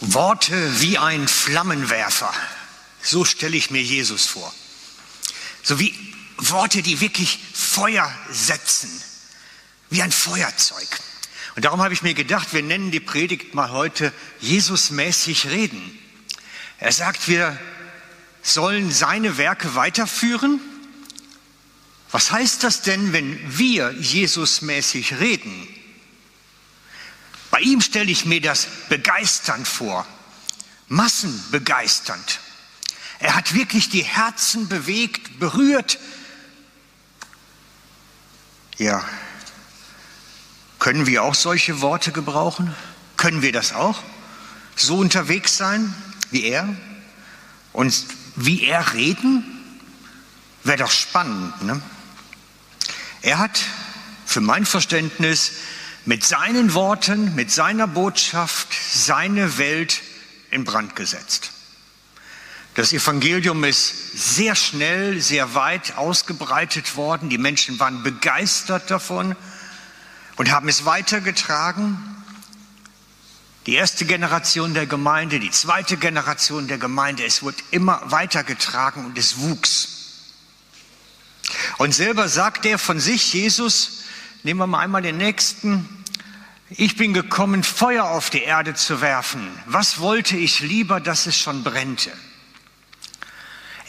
Worte wie ein Flammenwerfer. So stelle ich mir Jesus vor. So wie Worte, die wirklich Feuer setzen, wie ein Feuerzeug. Und darum habe ich mir gedacht, wir nennen die Predigt mal heute Jesusmäßig reden. Er sagt, wir sollen seine Werke weiterführen. Was heißt das denn, wenn wir Jesusmäßig reden? Bei ihm stelle ich mir das begeisternd vor, massenbegeisternd. Er hat wirklich die Herzen bewegt, berührt. Ja, können wir auch solche Worte gebrauchen? Können wir das auch? So unterwegs sein wie er? Und wie er reden? Wäre doch spannend. Ne? Er hat für mein Verständnis mit seinen Worten, mit seiner Botschaft seine Welt in Brand gesetzt. Das Evangelium ist sehr schnell, sehr weit ausgebreitet worden. Die Menschen waren begeistert davon und haben es weitergetragen. Die erste Generation der Gemeinde, die zweite Generation der Gemeinde, es wurde immer weitergetragen und es wuchs. Und selber sagt er von sich, Jesus, nehmen wir mal einmal den nächsten, ich bin gekommen, Feuer auf die Erde zu werfen. Was wollte ich lieber, dass es schon brennte?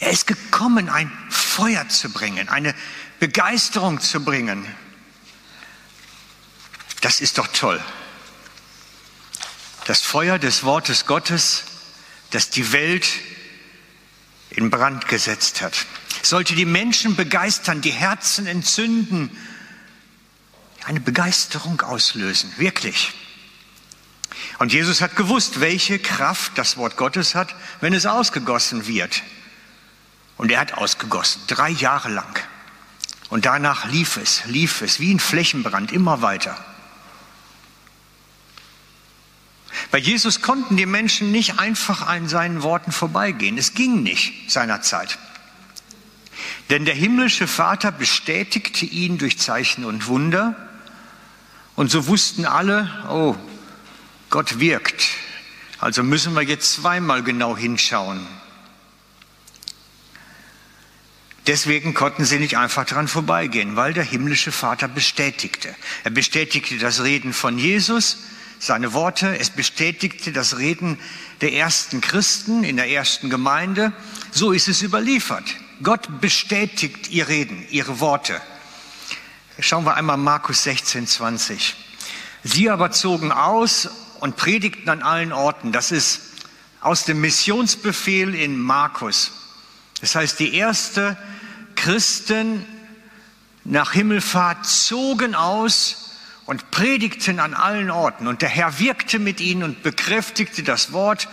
Er ist gekommen, ein Feuer zu bringen, eine Begeisterung zu bringen. Das ist doch toll. Das Feuer des Wortes Gottes, das die Welt in Brand gesetzt hat, sollte die Menschen begeistern, die Herzen entzünden, eine Begeisterung auslösen, wirklich. Und Jesus hat gewusst, welche Kraft das Wort Gottes hat, wenn es ausgegossen wird. Und er hat ausgegossen, drei Jahre lang. Und danach lief es, lief es wie ein Flächenbrand immer weiter. Bei Jesus konnten die Menschen nicht einfach an seinen Worten vorbeigehen. Es ging nicht seinerzeit. Denn der himmlische Vater bestätigte ihn durch Zeichen und Wunder. Und so wussten alle, oh, Gott wirkt. Also müssen wir jetzt zweimal genau hinschauen. Deswegen konnten sie nicht einfach dran vorbeigehen, weil der himmlische Vater bestätigte. Er bestätigte das Reden von Jesus, seine Worte, es bestätigte das Reden der ersten Christen in der ersten Gemeinde. So ist es überliefert. Gott bestätigt ihr Reden, ihre Worte. Schauen wir einmal Markus 16, 20. Sie aber zogen aus und predigten an allen Orten. Das ist aus dem Missionsbefehl in Markus. Das heißt, die erste Christen nach Himmelfahrt zogen aus und predigten an allen Orten. Und der Herr wirkte mit ihnen und bekräftigte das Wort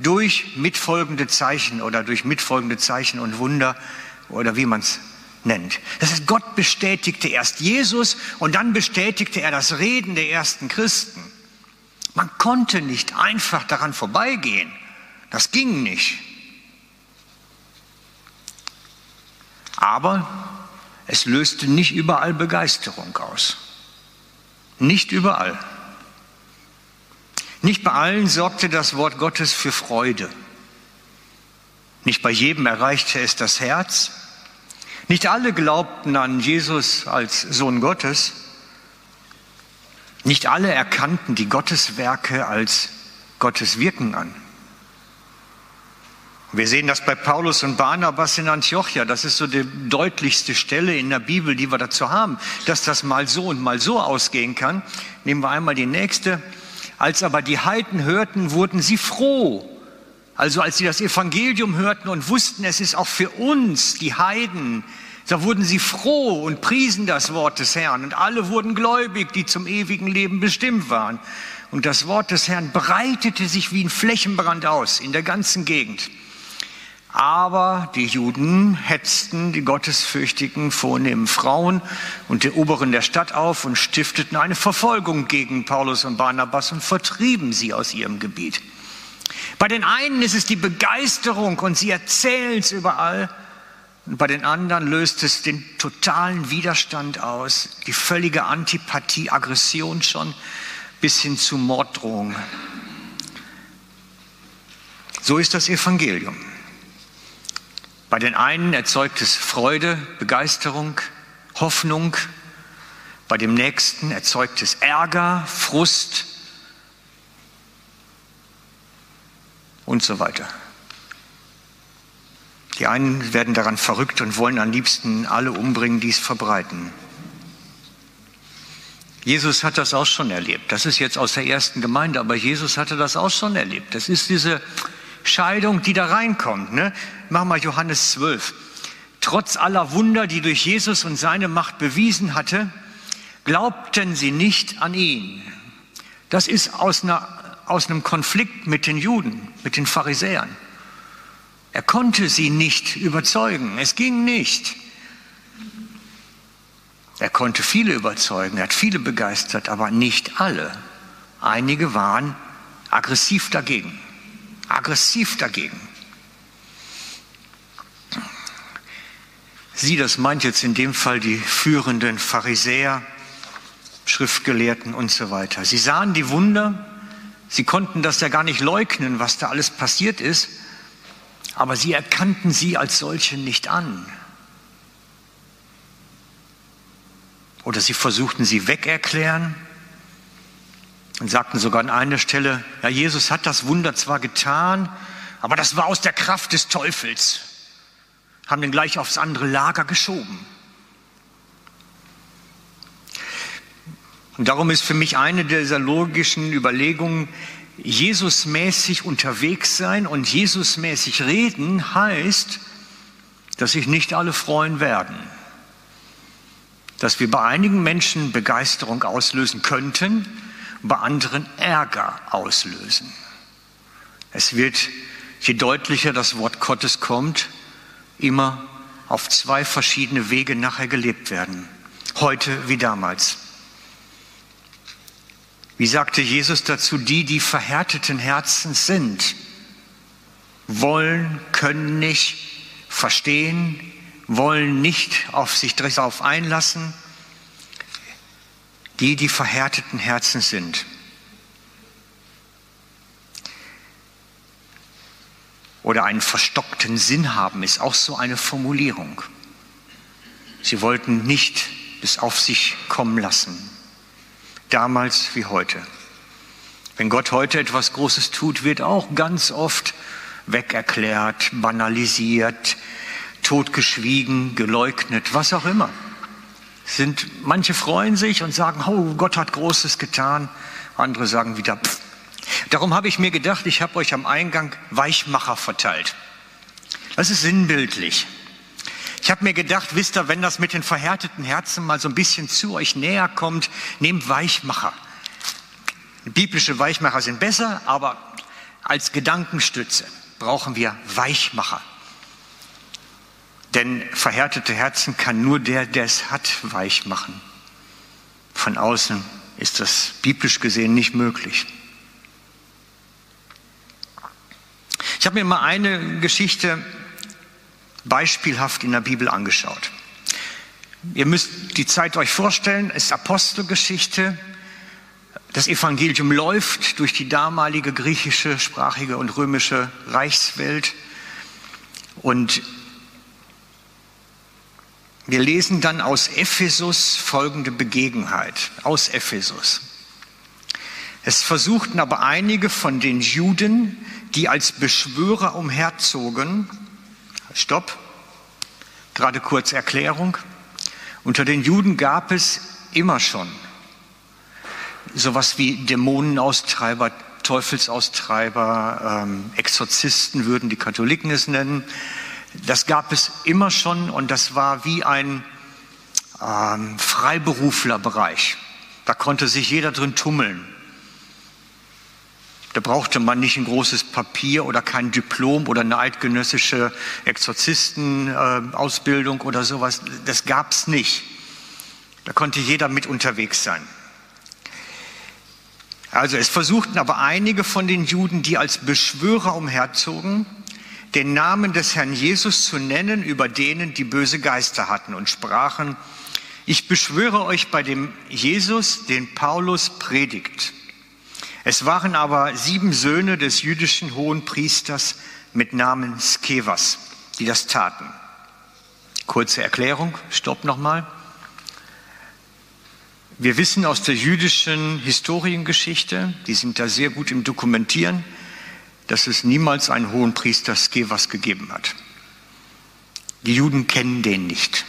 durch mitfolgende Zeichen oder durch mitfolgende Zeichen und Wunder oder wie man es nennt. Das heißt, Gott bestätigte erst Jesus und dann bestätigte er das Reden der ersten Christen. Man konnte nicht einfach daran vorbeigehen. Das ging nicht. Aber es löste nicht überall Begeisterung aus. Nicht überall. Nicht bei allen sorgte das Wort Gottes für Freude. Nicht bei jedem erreichte es das Herz. Nicht alle glaubten an Jesus als Sohn Gottes. Nicht alle erkannten die Gotteswerke als Gottes Wirken an. Wir sehen das bei Paulus und Barnabas in Antiochia. Das ist so die deutlichste Stelle in der Bibel, die wir dazu haben, dass das mal so und mal so ausgehen kann. Nehmen wir einmal die nächste. Als aber die Heiden hörten, wurden sie froh. Also als sie das Evangelium hörten und wussten, es ist auch für uns, die Heiden, da wurden sie froh und priesen das Wort des Herrn. Und alle wurden gläubig, die zum ewigen Leben bestimmt waren. Und das Wort des Herrn breitete sich wie ein Flächenbrand aus in der ganzen Gegend. Aber die Juden hetzten die gottesfürchtigen, vornehmen Frauen und die Oberen der Stadt auf und stifteten eine Verfolgung gegen Paulus und Barnabas und vertrieben sie aus ihrem Gebiet. Bei den einen ist es die Begeisterung und sie erzählen es überall. Und bei den anderen löst es den totalen Widerstand aus, die völlige Antipathie, Aggression schon bis hin zu Morddrohungen. So ist das Evangelium. Bei den einen erzeugt es Freude, Begeisterung, Hoffnung. Bei dem nächsten erzeugt es Ärger, Frust und so weiter. Die einen werden daran verrückt und wollen am liebsten alle umbringen, die es verbreiten. Jesus hat das auch schon erlebt. Das ist jetzt aus der ersten Gemeinde, aber Jesus hatte das auch schon erlebt. Das ist diese Scheidung, die da reinkommt. Ne? Mach mal Johannes 12. Trotz aller Wunder, die durch Jesus und seine Macht bewiesen hatte, glaubten sie nicht an ihn. Das ist aus, einer, aus einem Konflikt mit den Juden, mit den Pharisäern. Er konnte sie nicht überzeugen. Es ging nicht. Er konnte viele überzeugen, er hat viele begeistert, aber nicht alle. Einige waren aggressiv dagegen. Aggressiv dagegen. Sie, das meint jetzt in dem Fall die führenden Pharisäer, Schriftgelehrten und so weiter. Sie sahen die Wunder, sie konnten das ja gar nicht leugnen, was da alles passiert ist, aber sie erkannten sie als solche nicht an. Oder sie versuchten sie wegerklären und sagten sogar an einer Stelle, ja, Jesus hat das Wunder zwar getan, aber das war aus der Kraft des Teufels. Haben den gleich aufs andere Lager geschoben. Und darum ist für mich eine dieser logischen Überlegungen, Jesusmäßig unterwegs sein und Jesusmäßig reden heißt, dass sich nicht alle freuen werden. Dass wir bei einigen Menschen Begeisterung auslösen könnten, bei anderen Ärger auslösen. Es wird, je deutlicher das Wort Gottes kommt, immer auf zwei verschiedene Wege nachher gelebt werden. Heute wie damals. Wie sagte Jesus dazu, die, die verhärteten Herzens sind, wollen, können nicht verstehen, wollen nicht auf sich darauf einlassen, die, die verhärteten Herzen sind. Oder einen verstockten Sinn haben, ist auch so eine Formulierung. Sie wollten nicht bis auf sich kommen lassen damals wie heute. Wenn Gott heute etwas Großes tut, wird auch ganz oft wegerklärt, banalisiert, totgeschwiegen, geleugnet, was auch immer. Sind, manche freuen sich und sagen, oh, Gott hat Großes getan. Andere sagen wieder, pff. Darum habe ich mir gedacht, ich habe euch am Eingang Weichmacher verteilt. Das ist sinnbildlich. Ich habe mir gedacht, wisst ihr, wenn das mit den verhärteten Herzen mal so ein bisschen zu euch näher kommt, nehmt Weichmacher. Biblische Weichmacher sind besser, aber als Gedankenstütze brauchen wir Weichmacher. Denn verhärtete Herzen kann nur der, der es hat, weich machen. Von außen ist das biblisch gesehen nicht möglich. Ich habe mir mal eine Geschichte beispielhaft in der Bibel angeschaut. Ihr müsst die Zeit euch vorstellen, es ist Apostelgeschichte. Das Evangelium läuft durch die damalige griechische, sprachige und römische Reichswelt. Und wir lesen dann aus Ephesus folgende Begebenheit, aus Ephesus. Es versuchten aber einige von den Juden, die als Beschwörer umherzogen, Stopp. Gerade kurz Erklärung. Unter den Juden gab es immer schon sowas wie Dämonenaustreiber, Teufelsaustreiber, ähm, Exorzisten würden die Katholiken es nennen. Das gab es immer schon und das war wie ein ähm, Freiberuflerbereich. Da konnte sich jeder drin tummeln. Da brauchte man nicht ein großes Papier oder kein Diplom oder eine eidgenössische Exorzistenausbildung oder sowas. Das gab es nicht. Da konnte jeder mit unterwegs sein. Also es versuchten aber einige von den Juden, die als Beschwörer umherzogen, den Namen des Herrn Jesus zu nennen über denen, die böse Geister hatten und sprachen, ich beschwöre euch bei dem Jesus, den Paulus predigt Es waren aber sieben Söhne des jüdischen Hohenpriesters mit Namen Skevas, die das taten. Kurze Erklärung, stopp nochmal. Wir wissen aus der jüdischen Historiengeschichte, die sind da sehr gut im Dokumentieren, dass es niemals einen hohen Priester Skevas gegeben hat. Die Juden kennen den nicht.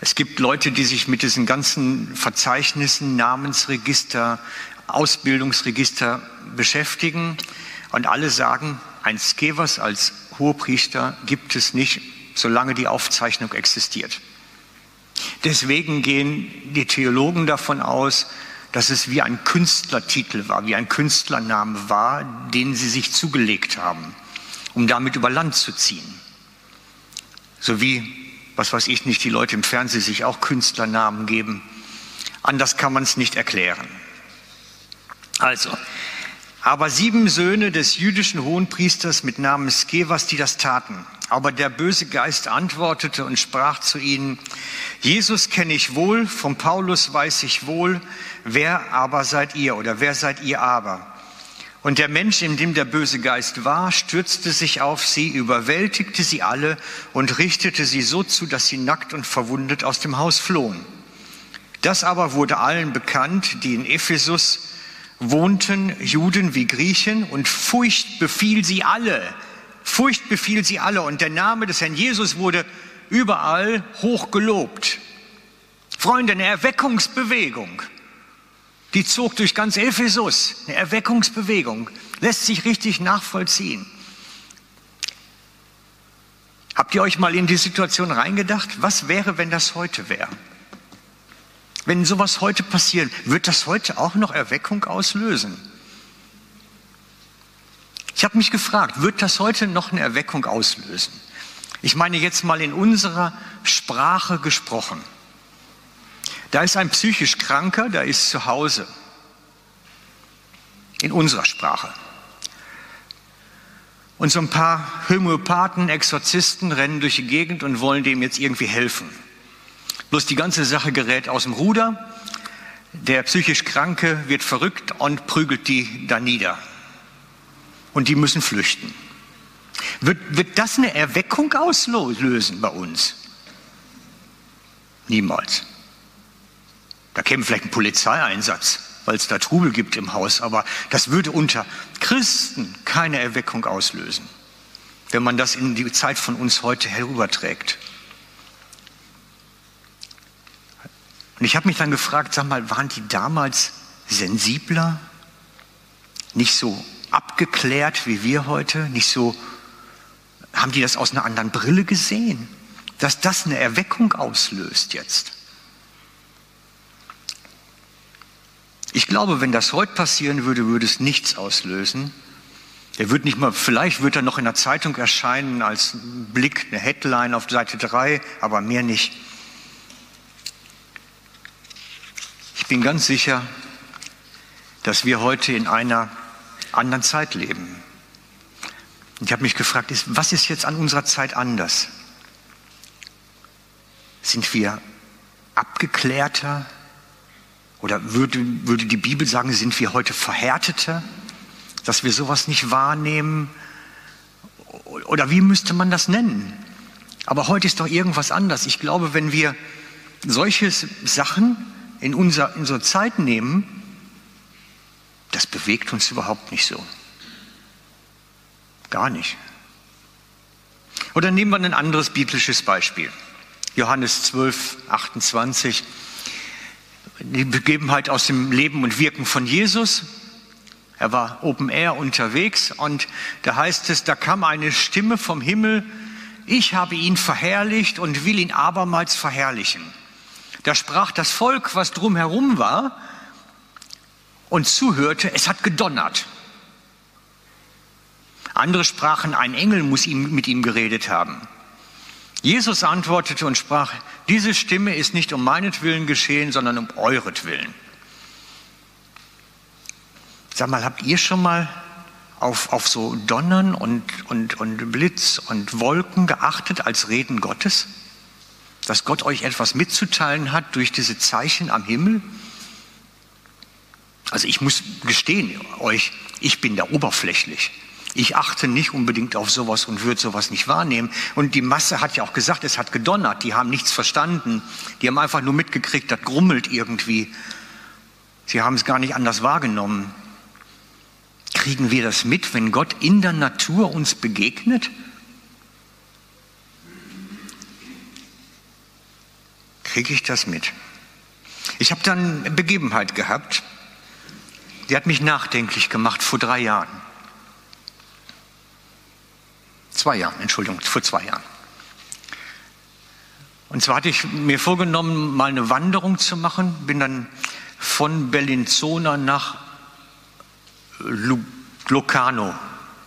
Es gibt Leute, die sich mit diesen ganzen Verzeichnissen, Namensregister, Ausbildungsregister beschäftigen und alle sagen, ein Skevas als Hohepriester gibt es nicht, solange die Aufzeichnung existiert. Deswegen gehen die Theologen davon aus, dass es wie ein Künstlertitel war, wie ein Künstlername war, den sie sich zugelegt haben, um damit über Land zu ziehen. So wie, was weiß ich nicht, die Leute im Fernsehen sich auch Künstlernamen geben. Anders kann man es nicht erklären. Also, aber sieben Söhne des jüdischen Hohenpriesters mit Namen Skevas, die das taten. Aber der böse Geist antwortete und sprach zu ihnen, Jesus kenne ich wohl, von Paulus weiß ich wohl, wer aber seid ihr oder wer seid ihr aber? Und der Mensch, in dem der böse Geist war, stürzte sich auf sie, überwältigte sie alle und richtete sie so zu, dass sie nackt und verwundet aus dem Haus flohen. Das aber wurde allen bekannt, die in Ephesus wohnten, Juden wie Griechen, und Furcht befiel sie alle. Furcht befiel sie alle. Und der Name des Herrn Jesus wurde überall hoch gelobt. Freunde, eine Erweckungsbewegung. Die zog durch ganz Ephesus. Eine Erweckungsbewegung. Lässt sich richtig nachvollziehen. Habt ihr euch mal in die Situation reingedacht? Was wäre, wenn das heute wäre? Wenn sowas heute passiert, wird das heute auch noch Erweckung auslösen? Ich habe mich gefragt, wird das heute noch eine Erweckung auslösen? Ich meine jetzt mal in unserer Sprache gesprochen. Da ist ein psychisch Kranker, der ist zu Hause. In unserer Sprache. Und so ein paar Homöopathen, Exorzisten rennen durch die Gegend und wollen dem jetzt irgendwie helfen. Bloß die ganze Sache gerät aus dem Ruder. Der psychisch Kranke wird verrückt und prügelt die da nieder. Und die müssen flüchten. Wird, wird das eine Erweckung auslösen bei uns? Niemals. Da käme vielleicht ein Polizeieinsatz, weil es da Trubel gibt im Haus, aber das würde unter Christen keine Erweckung auslösen, wenn man das in die Zeit von uns heute herüberträgt. Und ich habe mich dann gefragt, sag mal, waren die damals sensibler, nicht so abgeklärt wie wir heute, nicht so, haben die das aus einer anderen Brille gesehen, dass das eine Erweckung auslöst jetzt? Ich glaube, wenn das heute passieren würde, würde es nichts auslösen. Er wird nicht mal, vielleicht wird er noch in der Zeitung erscheinen als Blick, eine Headline auf Seite 3, aber mehr nicht. Ich bin ganz sicher, dass wir heute in einer anderen Zeit leben. Ich habe mich gefragt, was ist jetzt an unserer Zeit anders? Sind wir abgeklärter? Oder würde, würde die Bibel sagen, sind wir heute verhärteter, dass wir sowas nicht wahrnehmen? Oder wie müsste man das nennen? Aber heute ist doch irgendwas anders. Ich glaube, wenn wir solche Sachen in, unser, in unsere Zeit nehmen, das bewegt uns überhaupt nicht so. Gar nicht. Oder nehmen wir ein anderes biblisches Beispiel. Johannes 12, 28 die Begebenheit aus dem Leben und Wirken von Jesus. Er war Open Air unterwegs und da heißt es, da kam eine Stimme vom Himmel, ich habe ihn verherrlicht und will ihn abermals verherrlichen. Da sprach das Volk, was drumherum war und zuhörte, es hat gedonnert. Andere sprachen, ein Engel muss ihm, mit ihm geredet haben. Jesus antwortete und sprach, diese Stimme ist nicht um meinetwillen geschehen, sondern um euretwillen. Sag mal, habt ihr schon mal auf, auf so Donnern und, und, und Blitz und Wolken geachtet als Reden Gottes? Dass Gott euch etwas mitzuteilen hat durch diese Zeichen am Himmel? Also ich muss gestehen euch, ich bin da oberflächlich. Ich achte nicht unbedingt auf sowas und würde sowas nicht wahrnehmen. Und die Masse hat ja auch gesagt, es hat gedonnert. Die haben nichts verstanden. Die haben einfach nur mitgekriegt, das grummelt irgendwie. Sie haben es gar nicht anders wahrgenommen. Kriegen wir das mit, wenn Gott in der Natur uns begegnet? Kriege ich das mit? Ich habe dann eine Begebenheit gehabt, die hat mich nachdenklich gemacht vor drei Jahren. Zwei Jahren, Entschuldigung, vor zwei Jahren. Und zwar hatte ich mir vorgenommen, mal eine Wanderung zu machen, bin dann von Bellinzona nach Locarno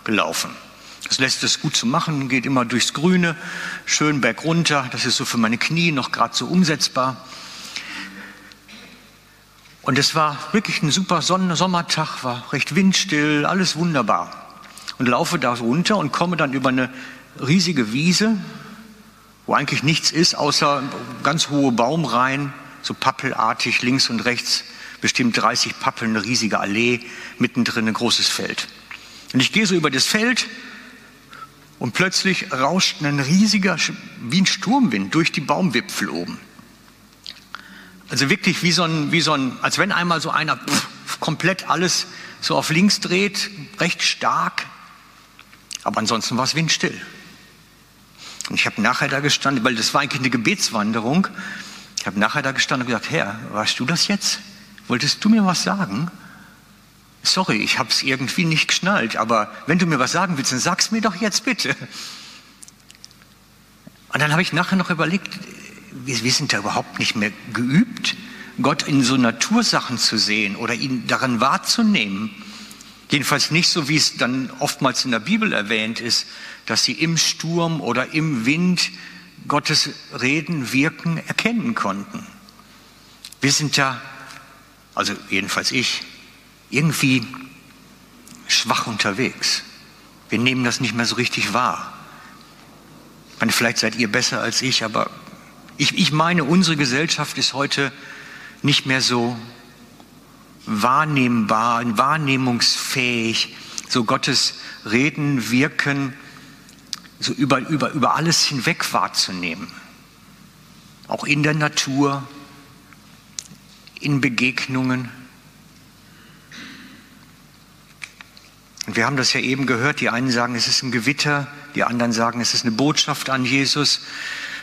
gelaufen. Das lässt es gut zu machen, geht immer durchs Grüne, schön bergunter. Das ist so für meine Knie noch gerade so umsetzbar. Und es war wirklich ein super Sonnen Sommertag, war recht windstill, alles wunderbar. Und laufe da runter und komme dann über eine riesige Wiese, wo eigentlich nichts ist, außer ganz hohe Baumreihen, so pappelartig links und rechts, bestimmt 30 Pappeln, eine riesige Allee, mittendrin ein großes Feld. Und ich gehe so über das Feld und plötzlich rauscht ein riesiger, wie ein Sturmwind durch die Baumwipfel oben. Also wirklich wie so ein, wie so ein, als wenn einmal so einer pff, komplett alles so auf links dreht, recht stark. Aber ansonsten war es windstill. Und ich habe nachher da gestanden, weil das war eigentlich eine Gebetswanderung. Ich habe nachher da gestanden und gesagt, Herr, warst du das jetzt? Wolltest du mir was sagen? Sorry, ich habe es irgendwie nicht geschnallt, aber wenn du mir was sagen willst, dann sag's mir doch jetzt bitte. Und dann habe ich nachher noch überlegt, wir, wir sind da überhaupt nicht mehr geübt, Gott in so Natursachen zu sehen oder ihn daran wahrzunehmen. Jedenfalls nicht so, wie es dann oftmals in der Bibel erwähnt ist, dass sie im Sturm oder im Wind Gottes Reden, Wirken erkennen konnten. Wir sind da, also jedenfalls ich, irgendwie schwach unterwegs. Wir nehmen das nicht mehr so richtig wahr. Ich meine, vielleicht seid ihr besser als ich, aber ich, ich meine, unsere Gesellschaft ist heute nicht mehr so wahrnehmbar, wahrnehmungsfähig, so Gottes Reden, Wirken, so über, über, über alles hinweg wahrzunehmen. Auch in der Natur, in Begegnungen. Und wir haben das ja eben gehört, die einen sagen, es ist ein Gewitter, die anderen sagen, es ist eine Botschaft an Jesus.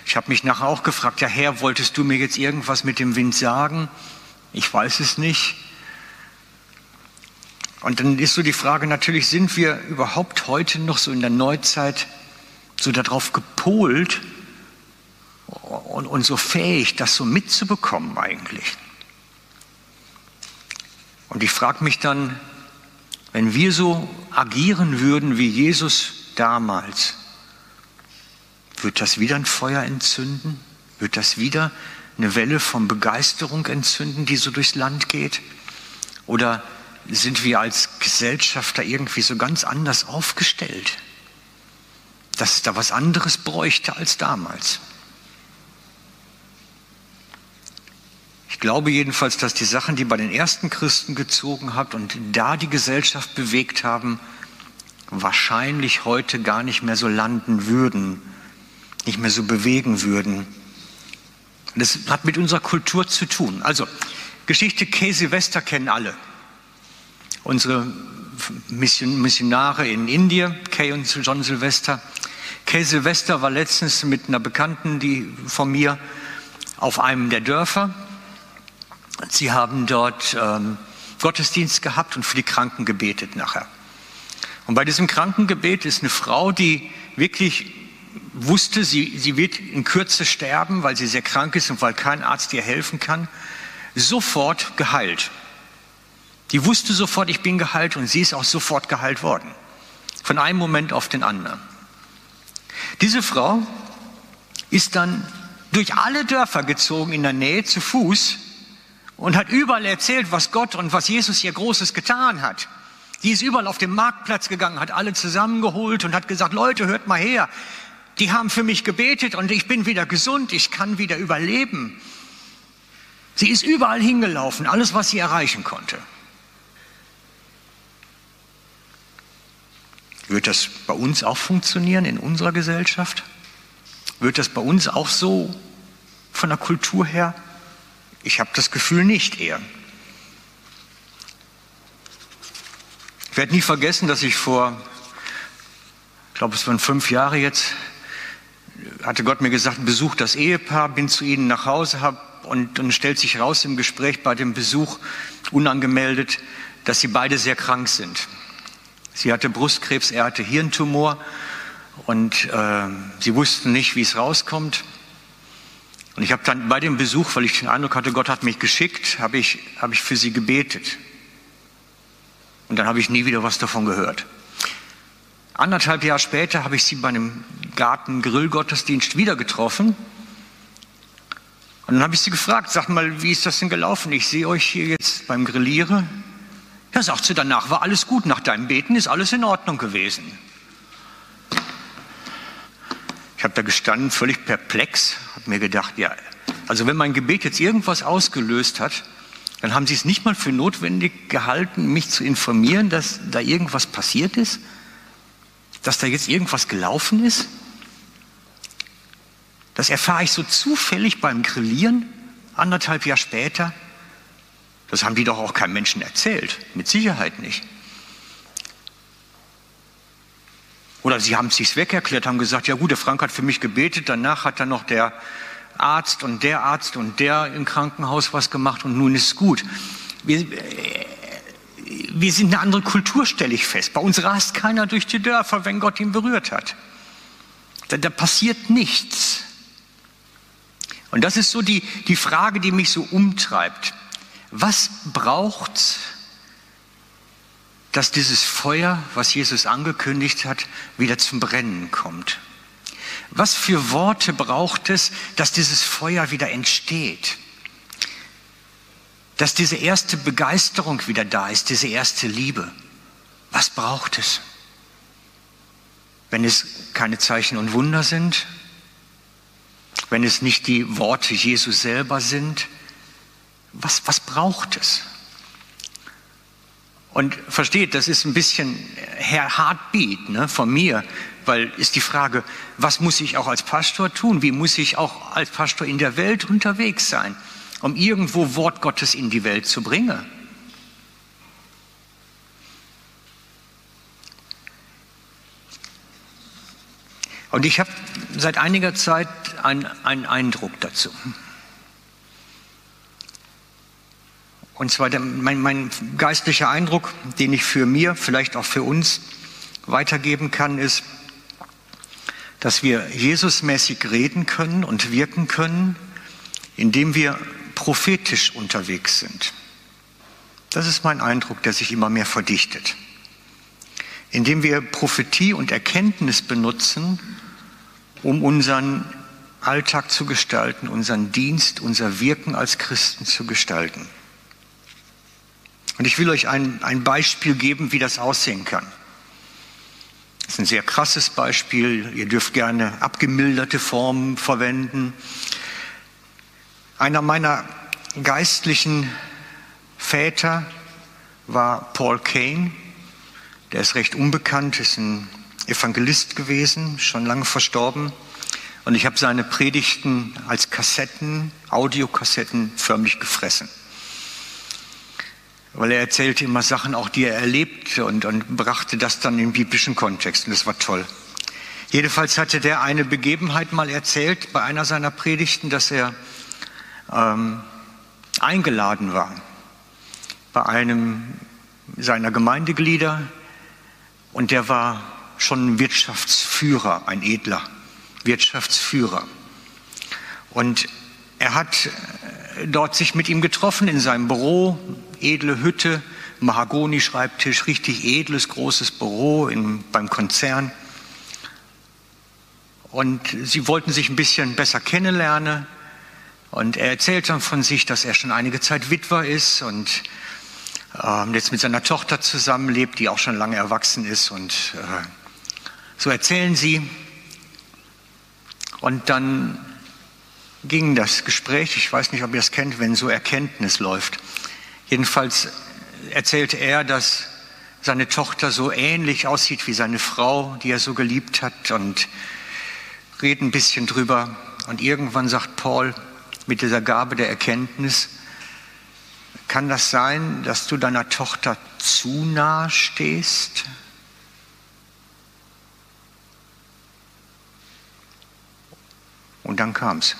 Ich habe mich nachher auch gefragt, ja Herr, wolltest du mir jetzt irgendwas mit dem Wind sagen? Ich weiß es nicht. Und dann ist so die Frage, natürlich sind wir überhaupt heute noch so in der Neuzeit so darauf gepolt und, und so fähig, das so mitzubekommen eigentlich. Und ich frage mich dann, wenn wir so agieren würden wie Jesus damals, wird das wieder ein Feuer entzünden? Wird das wieder eine Welle von Begeisterung entzünden, die so durchs Land geht? Oder sind wir als Gesellschafter irgendwie so ganz anders aufgestellt, dass es da was anderes bräuchte als damals? Ich glaube jedenfalls, dass die Sachen, die bei den ersten Christen gezogen hat und da die Gesellschaft bewegt haben, wahrscheinlich heute gar nicht mehr so landen würden, nicht mehr so bewegen würden. Das hat mit unserer Kultur zu tun. Also, Geschichte Kay Silvester kennen alle. Unsere Missionare in Indien, Kay und John Silvester. Kay Silvester war letztens mit einer Bekannten, die von mir, auf einem der Dörfer. Sie haben dort ähm, Gottesdienst gehabt und für die Kranken gebetet nachher. Und bei diesem Krankengebet ist eine Frau, die wirklich wusste, sie, sie wird in Kürze sterben, weil sie sehr krank ist und weil kein Arzt ihr helfen kann, sofort geheilt. Die wusste sofort, ich bin geheilt und sie ist auch sofort geheilt worden. Von einem Moment auf den anderen. Diese Frau ist dann durch alle Dörfer gezogen in der Nähe zu Fuß und hat überall erzählt, was Gott und was Jesus hier Großes getan hat. Die ist überall auf den Marktplatz gegangen, hat alle zusammengeholt und hat gesagt, Leute, hört mal her. Die haben für mich gebetet und ich bin wieder gesund, ich kann wieder überleben. Sie ist überall hingelaufen, alles, was sie erreichen konnte. Wird das bei uns auch funktionieren in unserer Gesellschaft? Wird das bei uns auch so von der Kultur her ich habe das Gefühl nicht eher. Ich werde nie vergessen, dass ich vor, ich glaube es waren fünf Jahre jetzt, hatte Gott mir gesagt, besuch das Ehepaar, bin zu ihnen nach Hause, hab, und, und stellt sich raus im Gespräch bei dem Besuch, unangemeldet, dass sie beide sehr krank sind. Sie hatte Brustkrebs, er hatte Hirntumor und äh, sie wussten nicht, wie es rauskommt. Und ich habe dann bei dem Besuch, weil ich den Eindruck hatte, Gott hat mich geschickt, habe ich, hab ich für sie gebetet. Und dann habe ich nie wieder was davon gehört. Anderthalb Jahre später habe ich sie bei einem Garten-Grillgottesdienst wieder getroffen. Und dann habe ich sie gefragt, sag mal, wie ist das denn gelaufen? Ich sehe euch hier jetzt beim Grillieren. Ja, sagt sie, danach war alles gut. Nach deinem Beten ist alles in Ordnung gewesen. Ich habe da gestanden, völlig perplex, habe mir gedacht, ja, also wenn mein Gebet jetzt irgendwas ausgelöst hat, dann haben sie es nicht mal für notwendig gehalten, mich zu informieren, dass da irgendwas passiert ist, dass da jetzt irgendwas gelaufen ist. Das erfahre ich so zufällig beim Grillieren, anderthalb Jahre später. Das haben die doch auch keinem Menschen erzählt, mit Sicherheit nicht. Oder sie haben es sich weg erklärt, haben gesagt, ja gut, der Frank hat für mich gebetet, danach hat dann noch der Arzt und der Arzt und der im Krankenhaus was gemacht und nun ist es gut. Wir, wir sind eine andere Kultur, stelle ich fest. Bei uns rast keiner durch die Dörfer, wenn Gott ihn berührt hat. Da, da passiert nichts. Und das ist so die, die Frage, die mich so umtreibt. Was braucht dass dieses Feuer, was Jesus angekündigt hat, wieder zum Brennen kommt. Was für Worte braucht es, dass dieses Feuer wieder entsteht? Dass diese erste Begeisterung wieder da ist, diese erste Liebe. Was braucht es? Wenn es keine Zeichen und Wunder sind, wenn es nicht die Worte Jesus selber sind, was, was braucht es? Und versteht, das ist ein bisschen Herr Heartbeat ne, von mir, weil ist die Frage, was muss ich auch als Pastor tun? Wie muss ich auch als Pastor in der Welt unterwegs sein, um irgendwo Wort Gottes in die Welt zu bringen? Und ich habe seit einiger Zeit einen, einen Eindruck dazu. Und zwar der, mein, mein geistlicher Eindruck, den ich für mir, vielleicht auch für uns weitergeben kann, ist, dass wir Jesusmäßig reden können und wirken können, indem wir prophetisch unterwegs sind. Das ist mein Eindruck, der sich immer mehr verdichtet. Indem wir Prophetie und Erkenntnis benutzen, um unseren Alltag zu gestalten, unseren Dienst, unser Wirken als Christen zu gestalten. Und ich will euch ein, ein Beispiel geben, wie das aussehen kann. Das ist ein sehr krasses Beispiel. Ihr dürft gerne abgemilderte Formen verwenden. Einer meiner geistlichen Väter war Paul Kane. Der ist recht unbekannt, ist ein Evangelist gewesen, schon lange verstorben. Und ich habe seine Predigten als Kassetten, Audiokassetten förmlich gefressen weil er erzählte immer Sachen auch, die er erlebte und, und brachte das dann in biblischen Kontext und das war toll. Jedenfalls hatte der eine Begebenheit mal erzählt bei einer seiner Predigten, dass er ähm, eingeladen war bei einem seiner Gemeindeglieder und der war schon Wirtschaftsführer, ein edler Wirtschaftsführer. Und er hat äh, dort sich mit ihm getroffen in seinem Büro, edle Hütte, Mahagoni-Schreibtisch, richtig edles, großes Büro in, beim Konzern. Und sie wollten sich ein bisschen besser kennenlernen. Und er erzählt dann von sich, dass er schon einige Zeit Witwer ist und äh, jetzt mit seiner Tochter zusammenlebt, die auch schon lange erwachsen ist. Und äh, so erzählen sie. Und dann ging das Gespräch, ich weiß nicht, ob ihr es kennt, wenn so Erkenntnis läuft. Jedenfalls erzählte er, dass seine Tochter so ähnlich aussieht wie seine Frau, die er so geliebt hat und reden ein bisschen drüber. Und irgendwann sagt Paul mit dieser Gabe der Erkenntnis, kann das sein, dass du deiner Tochter zu nahe stehst? Und dann kam es.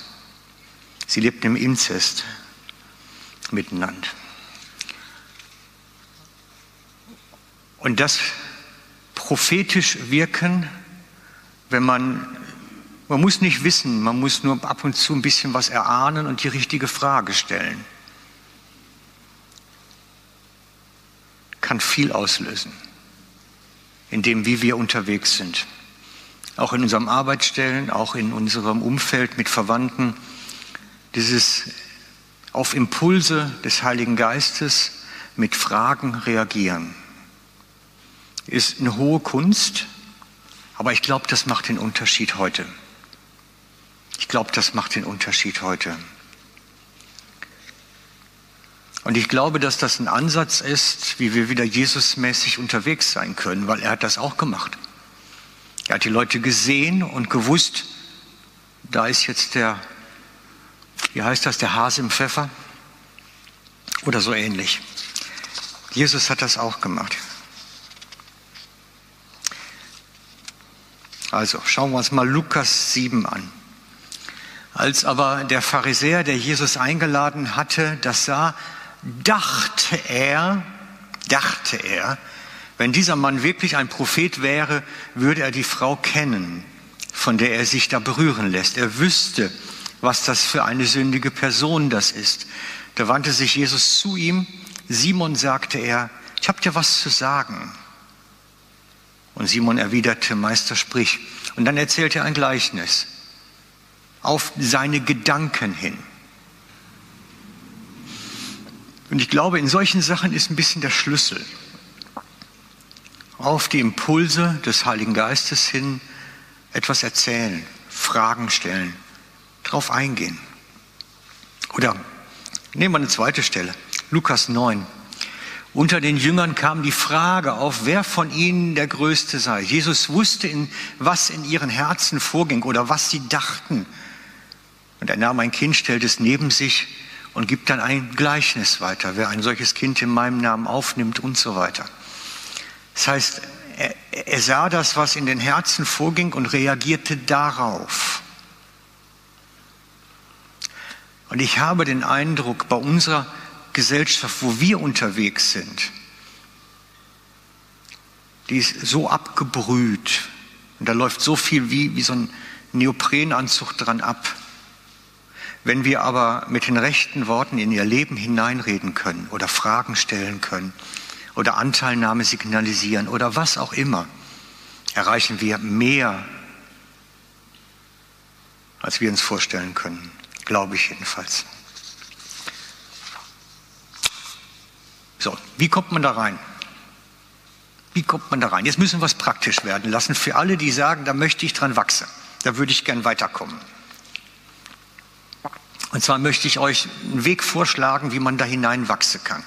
Sie lebten im Inzest miteinander. Und das prophetisch wirken, wenn man, man muss nicht wissen, man muss nur ab und zu ein bisschen was erahnen und die richtige Frage stellen, kann viel auslösen, in dem, wie wir unterwegs sind. Auch in unserem Arbeitsstellen, auch in unserem Umfeld mit Verwandten, dieses auf Impulse des Heiligen Geistes mit Fragen reagieren ist eine hohe Kunst, aber ich glaube, das macht den Unterschied heute. Ich glaube, das macht den Unterschied heute. Und ich glaube, dass das ein Ansatz ist, wie wir wieder Jesusmäßig unterwegs sein können, weil er hat das auch gemacht. Er hat die Leute gesehen und gewusst, da ist jetzt der, wie heißt das, der Hase im Pfeffer oder so ähnlich. Jesus hat das auch gemacht. Also schauen wir uns mal Lukas 7 an. Als aber der Pharisäer, der Jesus eingeladen hatte, das sah, dachte er, dachte er, wenn dieser Mann wirklich ein Prophet wäre, würde er die Frau kennen, von der er sich da berühren lässt. Er wüsste, was das für eine sündige Person das ist. Da wandte sich Jesus zu ihm. Simon sagte er, ich habe dir was zu sagen. Und Simon erwiderte, Meister, sprich. Und dann erzählte er ein Gleichnis auf seine Gedanken hin. Und ich glaube, in solchen Sachen ist ein bisschen der Schlüssel. Auf die Impulse des Heiligen Geistes hin etwas erzählen, Fragen stellen, darauf eingehen. Oder nehmen wir eine zweite Stelle, Lukas 9. Unter den Jüngern kam die Frage auf, wer von ihnen der Größte sei. Jesus wusste, in, was in ihren Herzen vorging oder was sie dachten. Und er nahm ein Kind, stellte es neben sich und gibt dann ein Gleichnis weiter. Wer ein solches Kind in meinem Namen aufnimmt und so weiter. Das heißt, er, er sah das, was in den Herzen vorging und reagierte darauf. Und ich habe den Eindruck, bei unserer Gesellschaft, wo wir unterwegs sind, die ist so abgebrüht und da läuft so viel wie, wie so ein Neoprenanzug dran ab. Wenn wir aber mit den rechten Worten in ihr Leben hineinreden können oder Fragen stellen können oder Anteilnahme signalisieren oder was auch immer, erreichen wir mehr, als wir uns vorstellen können, glaube ich jedenfalls. So, wie kommt man da rein? Wie kommt man da rein? Jetzt müssen wir es praktisch werden lassen für alle, die sagen, da möchte ich dran wachsen. Da würde ich gern weiterkommen. Und zwar möchte ich euch einen Weg vorschlagen, wie man da hinein wachsen kann.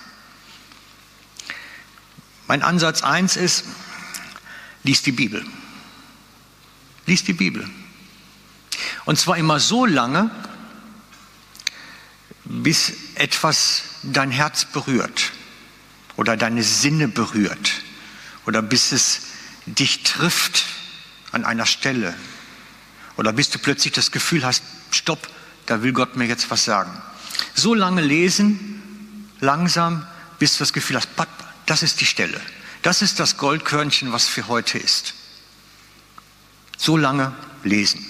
Mein Ansatz eins ist, lies die Bibel. Lies die Bibel. Und zwar immer so lange, bis etwas dein Herz berührt oder deine Sinne berührt oder bis es dich trifft an einer Stelle oder bis du plötzlich das Gefühl hast, stopp, da will Gott mir jetzt was sagen. So lange lesen, langsam, bis du das Gefühl hast, das ist die Stelle. Das ist das Goldkörnchen, was für heute ist. So lange lesen.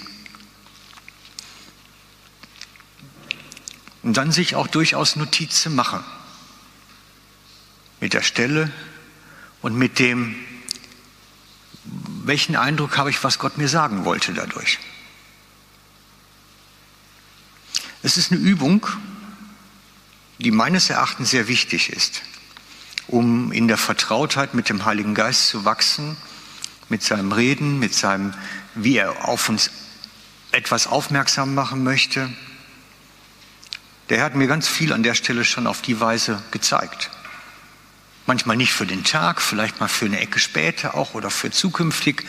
Und dann sich auch durchaus Notizen machen mit der Stelle und mit dem, welchen Eindruck habe ich, was Gott mir sagen wollte dadurch. Es ist eine Übung, die meines Erachtens sehr wichtig ist, um in der Vertrautheit mit dem Heiligen Geist zu wachsen, mit seinem Reden, mit seinem, wie er auf uns etwas aufmerksam machen möchte. Der Herr hat mir ganz viel an der Stelle schon auf die Weise gezeigt. Manchmal nicht für den Tag, vielleicht mal für eine Ecke später auch oder für zukünftig.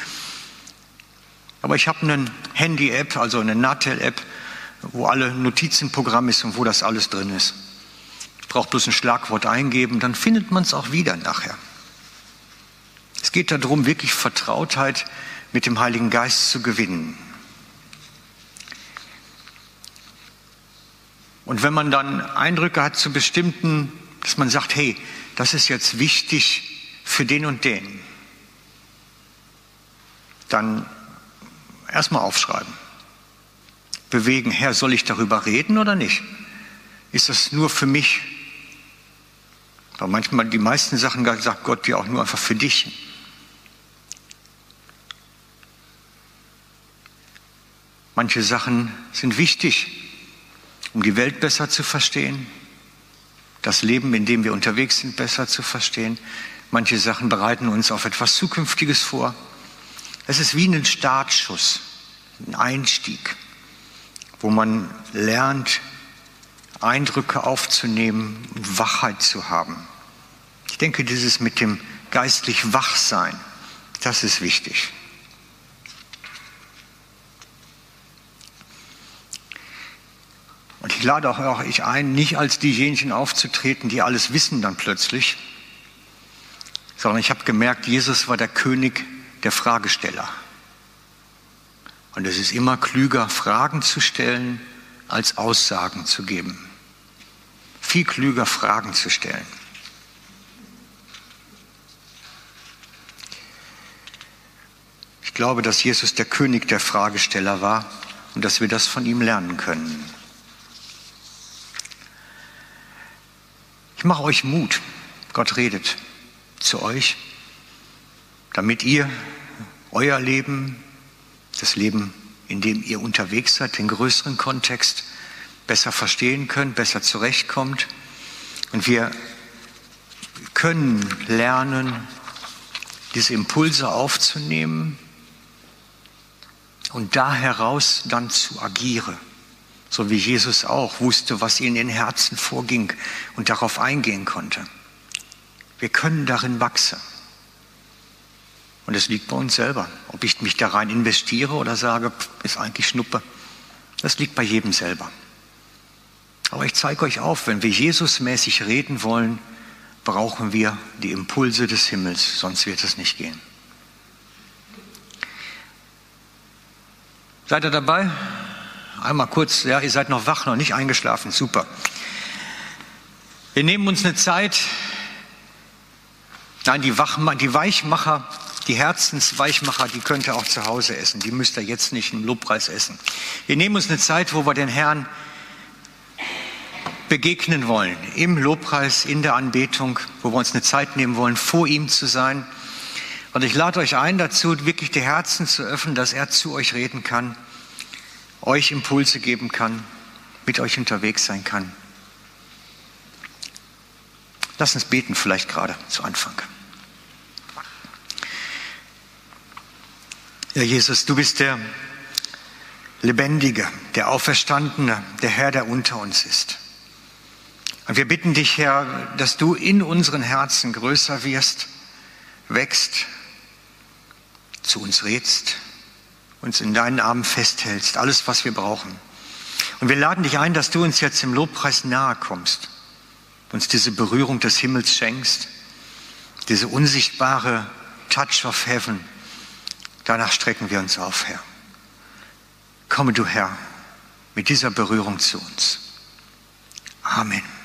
Aber ich habe eine Handy-App, also eine Natel-App, wo alle Notizenprogramm ist und wo das alles drin ist. Ich brauche bloß ein Schlagwort eingeben, dann findet man es auch wieder nachher. Es geht darum, wirklich Vertrautheit mit dem Heiligen Geist zu gewinnen. Und wenn man dann Eindrücke hat zu bestimmten, dass man sagt, hey, das ist jetzt wichtig für den und den, dann erstmal aufschreiben. Bewegen, Herr, soll ich darüber reden oder nicht? Ist das nur für mich? Weil manchmal die meisten Sachen sagt Gott ja auch nur einfach für dich. Manche Sachen sind wichtig, um die Welt besser zu verstehen, das Leben, in dem wir unterwegs sind, besser zu verstehen. Manche Sachen bereiten uns auf etwas Zukünftiges vor. Es ist wie ein Startschuss, ein Einstieg, wo man lernt, Eindrücke aufzunehmen Wachheit zu haben. Ich denke, dieses mit dem geistlich Wachsein, das ist wichtig. Ich lade auch euch ein, nicht als diejenigen aufzutreten, die alles wissen dann plötzlich, sondern ich habe gemerkt, Jesus war der König der Fragesteller. Und es ist immer klüger, Fragen zu stellen, als Aussagen zu geben. Viel klüger, Fragen zu stellen. Ich glaube, dass Jesus der König der Fragesteller war und dass wir das von ihm lernen können. Ich mache euch Mut. Gott redet zu euch, damit ihr euer Leben, das Leben, in dem ihr unterwegs seid, den größeren Kontext besser verstehen könnt, besser zurechtkommt. Und wir können lernen, diese Impulse aufzunehmen und da heraus dann zu agieren. So wie Jesus auch wusste, was in den Herzen vorging und darauf eingehen konnte. Wir können darin wachsen. Und es liegt bei uns selber. Ob ich mich da rein investiere oder sage, ist eigentlich Schnuppe. Das liegt bei jedem selber. Aber ich zeige euch auf, wenn wir Jesusmäßig reden wollen, brauchen wir die Impulse des Himmels, sonst wird es nicht gehen. Seid ihr dabei? Einmal kurz, ja, ihr seid noch wach, noch nicht eingeschlafen, super. Wir nehmen uns eine Zeit, nein, die, Wach, die Weichmacher, die Herzensweichmacher, die könnt ihr auch zu Hause essen, die müsst ihr jetzt nicht im Lobpreis essen. Wir nehmen uns eine Zeit, wo wir den Herrn begegnen wollen, im Lobpreis, in der Anbetung, wo wir uns eine Zeit nehmen wollen, vor ihm zu sein. Und ich lade euch ein dazu, wirklich die Herzen zu öffnen, dass er zu euch reden kann euch Impulse geben kann, mit euch unterwegs sein kann. Lass uns beten vielleicht gerade zu Anfang. Ja, Jesus, du bist der Lebendige, der Auferstandene, der Herr, der unter uns ist. Und wir bitten dich, Herr, dass du in unseren Herzen größer wirst, wächst, zu uns redst, uns in deinen Armen festhältst, alles, was wir brauchen. Und wir laden dich ein, dass du uns jetzt im Lobpreis nahe kommst, uns diese Berührung des Himmels schenkst, diese unsichtbare Touch of Heaven. Danach strecken wir uns auf, Herr. Komme du, Herr, mit dieser Berührung zu uns. Amen.